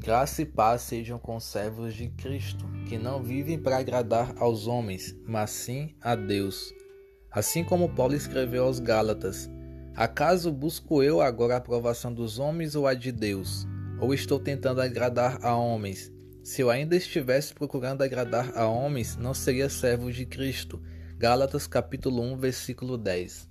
Graça e paz sejam com servos de Cristo, que não vivem para agradar aos homens, mas sim a Deus. Assim como Paulo escreveu aos Gálatas: Acaso busco eu agora a aprovação dos homens ou a de Deus? Ou estou tentando agradar a homens? Se eu ainda estivesse procurando agradar a homens, não seria servo de Cristo. Gálatas capítulo 1, versículo 10.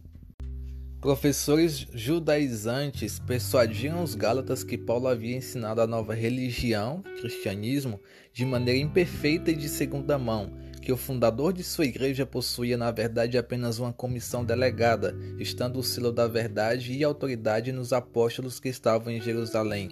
Professores judaizantes persuadiam os gálatas que Paulo havia ensinado a nova religião, cristianismo, de maneira imperfeita e de segunda mão, que o fundador de sua igreja possuía na verdade apenas uma comissão delegada, estando o selo da verdade e autoridade nos apóstolos que estavam em Jerusalém.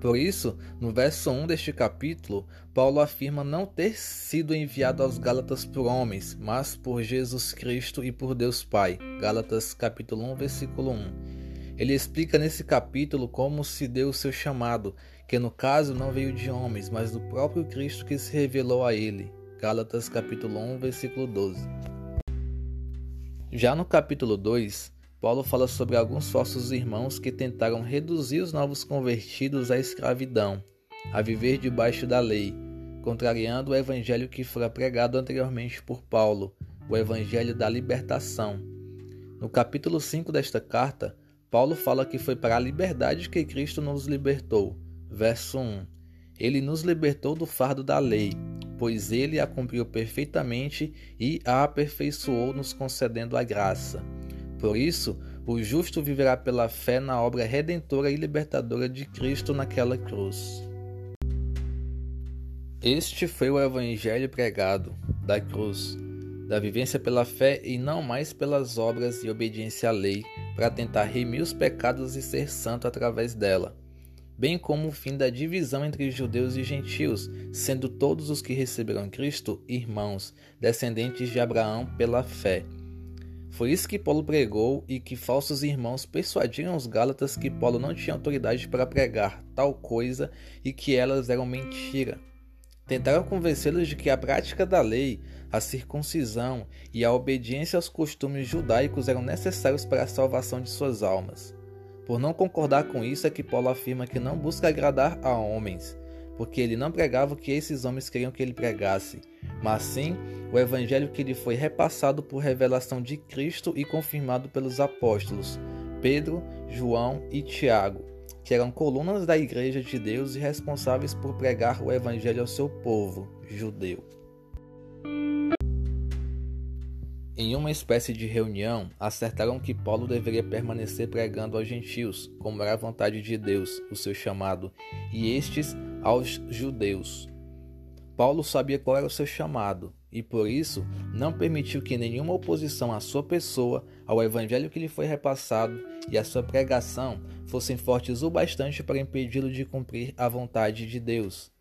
Por isso, no verso 1 deste capítulo, Paulo afirma não ter sido enviado aos Gálatas por homens, mas por Jesus Cristo e por Deus Pai. Gálatas capítulo 1, versículo 1. Ele explica nesse capítulo como se deu o seu chamado, que no caso não veio de homens, mas do próprio Cristo que se revelou a ele. Gálatas capítulo 1, versículo 12. Já no capítulo 2, Paulo fala sobre alguns falsos irmãos que tentaram reduzir os novos convertidos à escravidão, a viver debaixo da lei, contrariando o evangelho que fora pregado anteriormente por Paulo, o evangelho da libertação. No capítulo 5 desta carta, Paulo fala que foi para a liberdade que Cristo nos libertou. Verso 1: Ele nos libertou do fardo da lei, pois ele a cumpriu perfeitamente e a aperfeiçoou, nos concedendo a graça. Por isso, o justo viverá pela fé na obra redentora e libertadora de Cristo naquela cruz. Este foi o evangelho pregado da cruz, da vivência pela fé e não mais pelas obras e obediência à lei, para tentar remir os pecados e ser santo através dela, bem como o fim da divisão entre judeus e gentios, sendo todos os que receberam Cristo irmãos, descendentes de Abraão pela fé. Foi isso que Paulo pregou e que falsos irmãos persuadiram os Gálatas que Paulo não tinha autoridade para pregar tal coisa e que elas eram mentira. Tentaram convencê-los de que a prática da lei, a circuncisão e a obediência aos costumes judaicos eram necessários para a salvação de suas almas. Por não concordar com isso é que Paulo afirma que não busca agradar a homens, porque ele não pregava o que esses homens queriam que ele pregasse, mas sim o evangelho que lhe foi repassado por revelação de Cristo e confirmado pelos apóstolos Pedro, João e Tiago, que eram colunas da igreja de Deus e responsáveis por pregar o evangelho ao seu povo judeu. Em uma espécie de reunião, acertaram que Paulo deveria permanecer pregando aos gentios, como era a vontade de Deus, o seu chamado, e estes aos judeus. Paulo sabia qual era o seu chamado e, por isso, não permitiu que nenhuma oposição à sua pessoa, ao evangelho que lhe foi repassado e à sua pregação fossem fortes o bastante para impedi-lo de cumprir a vontade de Deus.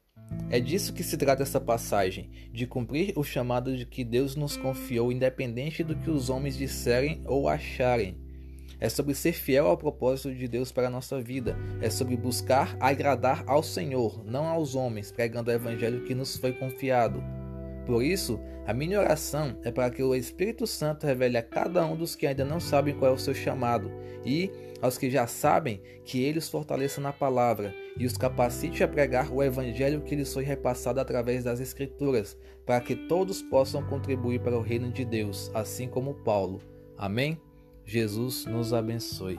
É disso que se trata essa passagem, de cumprir o chamado de que Deus nos confiou, independente do que os homens disserem ou acharem. É sobre ser fiel ao propósito de Deus para a nossa vida. É sobre buscar agradar ao Senhor, não aos homens, pregando o evangelho que nos foi confiado. Por isso, a minha oração é para que o Espírito Santo revele a cada um dos que ainda não sabem qual é o seu chamado e, aos que já sabem, que ele os fortaleça na palavra e os capacite a pregar o evangelho que lhes foi repassado através das Escrituras, para que todos possam contribuir para o reino de Deus, assim como Paulo. Amém? Jesus nos abençoe.